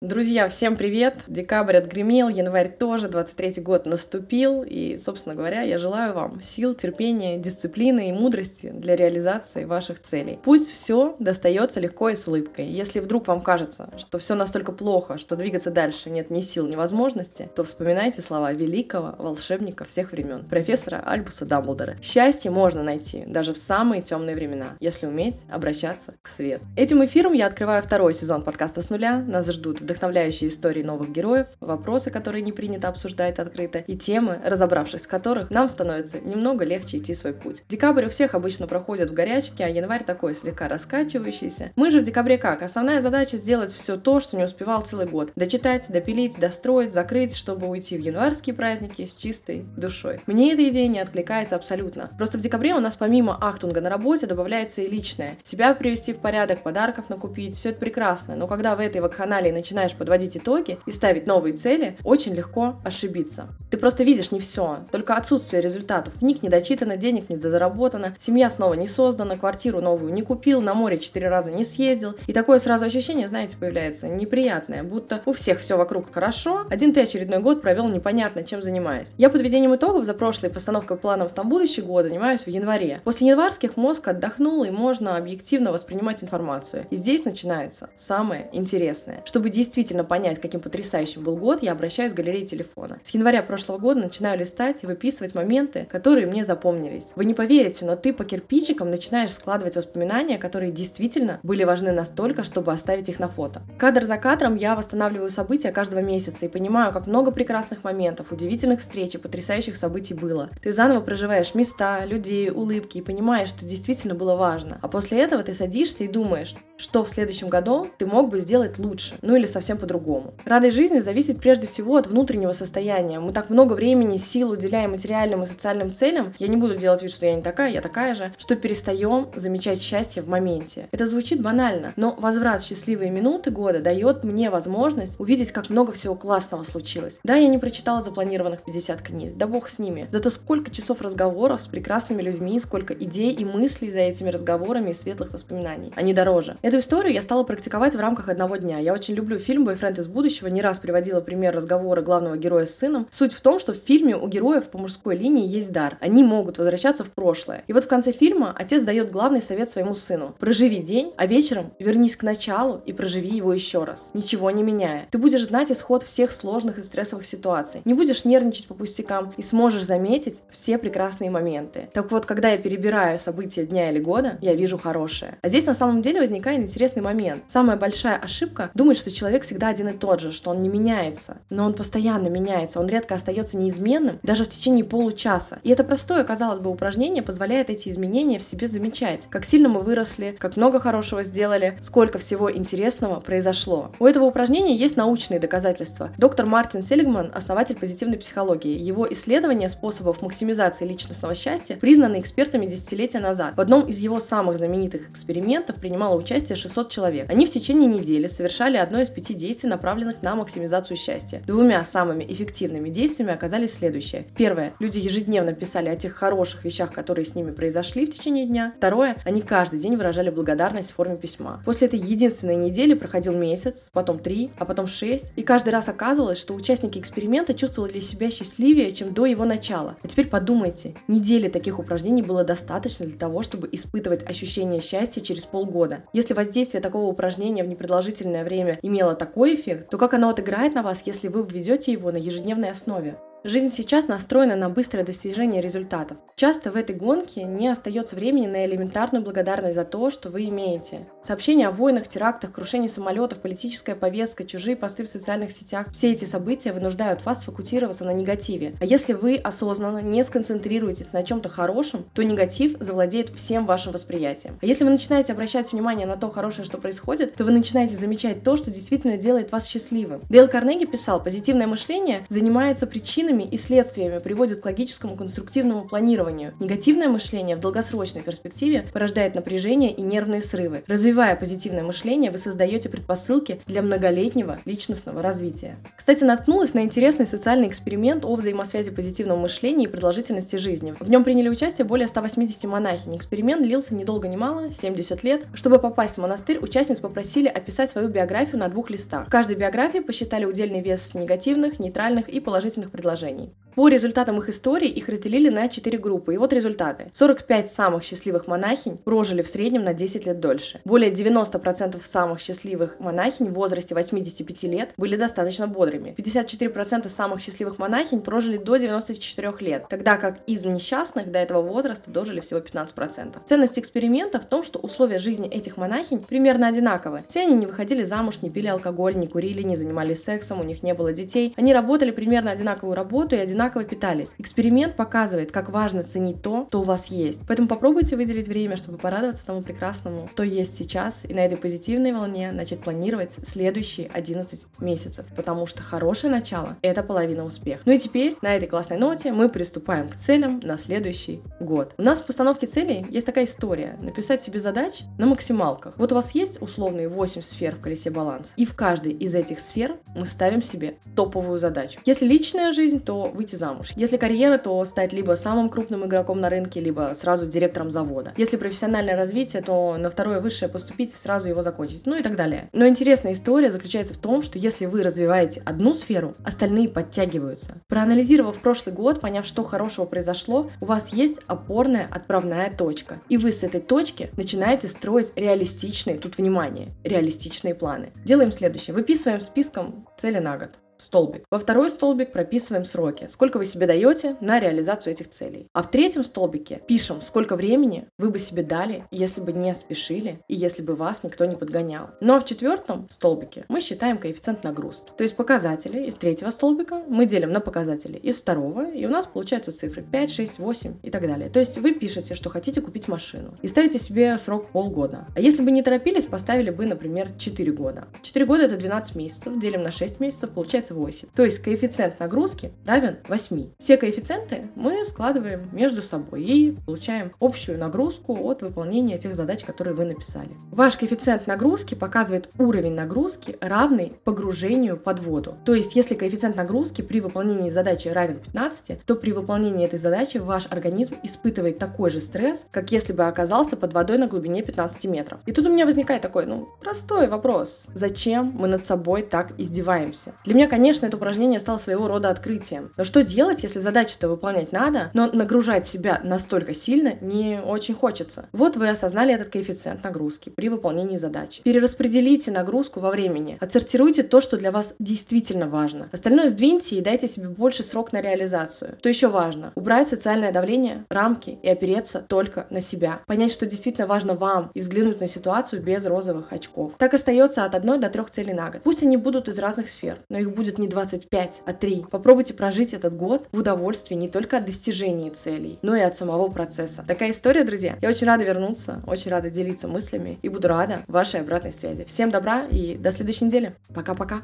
Друзья, всем привет! Декабрь отгремел, январь тоже, 23 год наступил, и, собственно говоря, я желаю вам сил, терпения, дисциплины и мудрости для реализации ваших целей. Пусть все достается легко и с улыбкой. Если вдруг вам кажется, что все настолько плохо, что двигаться дальше нет ни сил, ни возможности, то вспоминайте слова великого волшебника всех времен, профессора Альбуса Дамблдора. Счастье можно найти даже в самые темные времена, если уметь обращаться к свету. Этим эфиром я открываю второй сезон подкаста с нуля. Нас ждут вдохновляющие истории новых героев, вопросы, которые не принято обсуждать открыто, и темы, разобравшись с которых, нам становится немного легче идти свой путь. Декабрь у всех обычно проходит в горячке, а январь такой слегка раскачивающийся. Мы же в декабре как? Основная задача сделать все то, что не успевал целый год. Дочитать, допилить, достроить, закрыть, чтобы уйти в январские праздники с чистой душой. Мне эта идея не откликается абсолютно. Просто в декабре у нас помимо ахтунга на работе добавляется и личное. Себя привести в порядок, подарков накупить, все это прекрасно. Но когда в этой вакханалии начинается начинаешь подводить итоги и ставить новые цели, очень легко ошибиться. Ты просто видишь не все, только отсутствие результатов. Книг не дочитано, денег не заработано, семья снова не создана, квартиру новую не купил, на море четыре раза не съездил. И такое сразу ощущение, знаете, появляется неприятное, будто у всех все вокруг хорошо, один ты очередной год провел непонятно чем занимаясь. Я подведением итогов за прошлой постановкой планов на будущий год занимаюсь в январе. После январских мозг отдохнул и можно объективно воспринимать информацию. И здесь начинается самое интересное. Чтобы действительно действительно понять, каким потрясающим был год, я обращаюсь в галерею телефона. С января прошлого года начинаю листать и выписывать моменты, которые мне запомнились. Вы не поверите, но ты по кирпичикам начинаешь складывать воспоминания, которые действительно были важны настолько, чтобы оставить их на фото. Кадр за кадром я восстанавливаю события каждого месяца и понимаю, как много прекрасных моментов, удивительных встреч и потрясающих событий было. Ты заново проживаешь места, людей, улыбки и понимаешь, что действительно было важно. А после этого ты садишься и думаешь, что в следующем году ты мог бы сделать лучше, ну или совсем по-другому. Радость жизни зависит прежде всего от внутреннего состояния. Мы так много времени, сил уделяем материальным и социальным целям, я не буду делать вид, что я не такая, я такая же, что перестаем замечать счастье в моменте. Это звучит банально, но возврат в счастливые минуты года дает мне возможность увидеть, как много всего классного случилось. Да, я не прочитала запланированных 50 книг, да бог с ними. Зато сколько часов разговоров с прекрасными людьми, сколько идей и мыслей за этими разговорами и светлых воспоминаний. Они дороже. Эту историю я стала практиковать в рамках одного дня. Я очень люблю фильм «Бойфренд из будущего», не раз приводила пример разговора главного героя с сыном. Суть в том, что в фильме у героев по мужской линии есть дар. Они могут возвращаться в прошлое. И вот в конце фильма отец дает главный совет своему сыну. Проживи день, а вечером вернись к началу и проживи его еще раз, ничего не меняя. Ты будешь знать исход всех сложных и стрессовых ситуаций. Не будешь нервничать по пустякам и сможешь заметить все прекрасные моменты. Так вот, когда я перебираю события дня или года, я вижу хорошее. А здесь на самом деле возникает интересный момент. Самая большая ошибка — думать, что человек всегда один и тот же, что он не меняется. Но он постоянно меняется, он редко остается неизменным, даже в течение получаса. И это простое, казалось бы, упражнение позволяет эти изменения в себе замечать. Как сильно мы выросли, как много хорошего сделали, сколько всего интересного произошло. У этого упражнения есть научные доказательства. Доктор Мартин Селигман, основатель позитивной психологии. Его исследования способов максимизации личностного счастья признаны экспертами десятилетия назад. В одном из его самых знаменитых экспериментов принимало участие 600 человек. Они в течение недели совершали одно из пяти действий, направленных на максимизацию счастья. Двумя самыми эффективными действиями оказались следующие. Первое. Люди ежедневно писали о тех хороших вещах, которые с ними произошли в течение дня. Второе. Они каждый день выражали благодарность в форме письма. После этой единственной недели проходил месяц, потом три, а потом шесть. И каждый раз оказывалось, что участники эксперимента чувствовали себя счастливее, чем до его начала. А теперь подумайте, недели таких упражнений было достаточно для того, чтобы испытывать ощущение счастья через полгода. Если воздействие такого упражнения в непродолжительное время имело такой эффект, то как оно отыграет на вас, если вы введете его на ежедневной основе? Жизнь сейчас настроена на быстрое достижение результатов. Часто в этой гонке не остается времени на элементарную благодарность за то, что вы имеете. Сообщения о войнах, терактах, крушении самолетов, политическая повестка, чужие посты в социальных сетях – все эти события вынуждают вас фокусироваться на негативе. А если вы осознанно не сконцентрируетесь на чем-то хорошем, то негатив завладеет всем вашим восприятием. А если вы начинаете обращать внимание на то хорошее, что происходит, то вы начинаете замечать то, что действительно делает вас счастливым. Дейл Карнеги писал, позитивное мышление занимается причиной причинами и следствиями приводит к логическому конструктивному планированию. Негативное мышление в долгосрочной перспективе порождает напряжение и нервные срывы. Развивая позитивное мышление, вы создаете предпосылки для многолетнего личностного развития. Кстати, наткнулась на интересный социальный эксперимент о взаимосвязи позитивного мышления и продолжительности жизни. В нем приняли участие более 180 монахинь. Эксперимент длился ни долго ни мало, 70 лет. Чтобы попасть в монастырь, участниц попросили описать свою биографию на двух листах. В каждой биографии посчитали удельный вес негативных, нейтральных и положительных предложений приложений. По результатам их истории их разделили на 4 группы. И вот результаты. 45 самых счастливых монахинь прожили в среднем на 10 лет дольше. Более 90% самых счастливых монахинь в возрасте 85 лет были достаточно бодрыми. 54% самых счастливых монахинь прожили до 94 лет, тогда как из несчастных до этого возраста дожили всего 15%. Ценность эксперимента в том, что условия жизни этих монахинь примерно одинаковы. Все они не выходили замуж, не пили алкоголь, не курили, не занимались сексом, у них не было детей. Они работали примерно одинаковую работу и одинаково одинаково питались. Эксперимент показывает, как важно ценить то, что у вас есть. Поэтому попробуйте выделить время, чтобы порадоваться тому прекрасному, что есть сейчас, и на этой позитивной волне начать планировать следующие 11 месяцев, потому что хорошее начало — это половина успеха. Ну и теперь на этой классной ноте мы приступаем к целям на следующий год. У нас в постановке целей есть такая история — написать себе задач на максималках. Вот у вас есть условные 8 сфер в колесе баланса, и в каждой из этих сфер мы ставим себе топовую задачу. Если личная жизнь, то выйти замуж. Если карьера, то стать либо самым крупным игроком на рынке, либо сразу директором завода. Если профессиональное развитие, то на второе высшее поступить и сразу его закончить, ну и так далее. Но интересная история заключается в том, что если вы развиваете одну сферу, остальные подтягиваются. Проанализировав прошлый год, поняв, что хорошего произошло, у вас есть опорная отправная точка. И вы с этой точки начинаете строить реалистичные, тут внимание, реалистичные планы. Делаем следующее. Выписываем списком цели на год столбик. Во второй столбик прописываем сроки, сколько вы себе даете на реализацию этих целей. А в третьем столбике пишем, сколько времени вы бы себе дали, если бы не спешили и если бы вас никто не подгонял. Ну а в четвертом столбике мы считаем коэффициент нагрузки. То есть показатели из третьего столбика мы делим на показатели из второго, и у нас получаются цифры 5, 6, 8 и так далее. То есть вы пишете, что хотите купить машину и ставите себе срок полгода. А если бы не торопились, поставили бы, например, 4 года. 4 года это 12 месяцев, делим на 6 месяцев, получается получается 8. То есть коэффициент нагрузки равен 8. Все коэффициенты мы складываем между собой и получаем общую нагрузку от выполнения тех задач, которые вы написали. Ваш коэффициент нагрузки показывает уровень нагрузки, равный погружению под воду. То есть, если коэффициент нагрузки при выполнении задачи равен 15, то при выполнении этой задачи ваш организм испытывает такой же стресс, как если бы оказался под водой на глубине 15 метров. И тут у меня возникает такой, ну, простой вопрос. Зачем мы над собой так издеваемся? Для меня, конечно, это упражнение стало своего рода открытием. Но что делать, если задачи-то выполнять надо, но нагружать себя настолько сильно не очень хочется? Вот вы осознали этот коэффициент нагрузки при выполнении задач. Перераспределите нагрузку во времени. Отсортируйте то, что для вас действительно важно. Остальное сдвиньте и дайте себе больше срок на реализацию. Что еще важно? Убрать социальное давление, рамки и опереться только на себя. Понять, что действительно важно вам и взглянуть на ситуацию без розовых очков. Так остается от одной до трех целей на год. Пусть они будут из разных сфер, но их будет будет не 25, а 3. Попробуйте прожить этот год в удовольствии не только от достижений целей, но и от самого процесса. Такая история, друзья. Я очень рада вернуться, очень рада делиться мыслями и буду рада вашей обратной связи. Всем добра и до следующей недели. Пока-пока.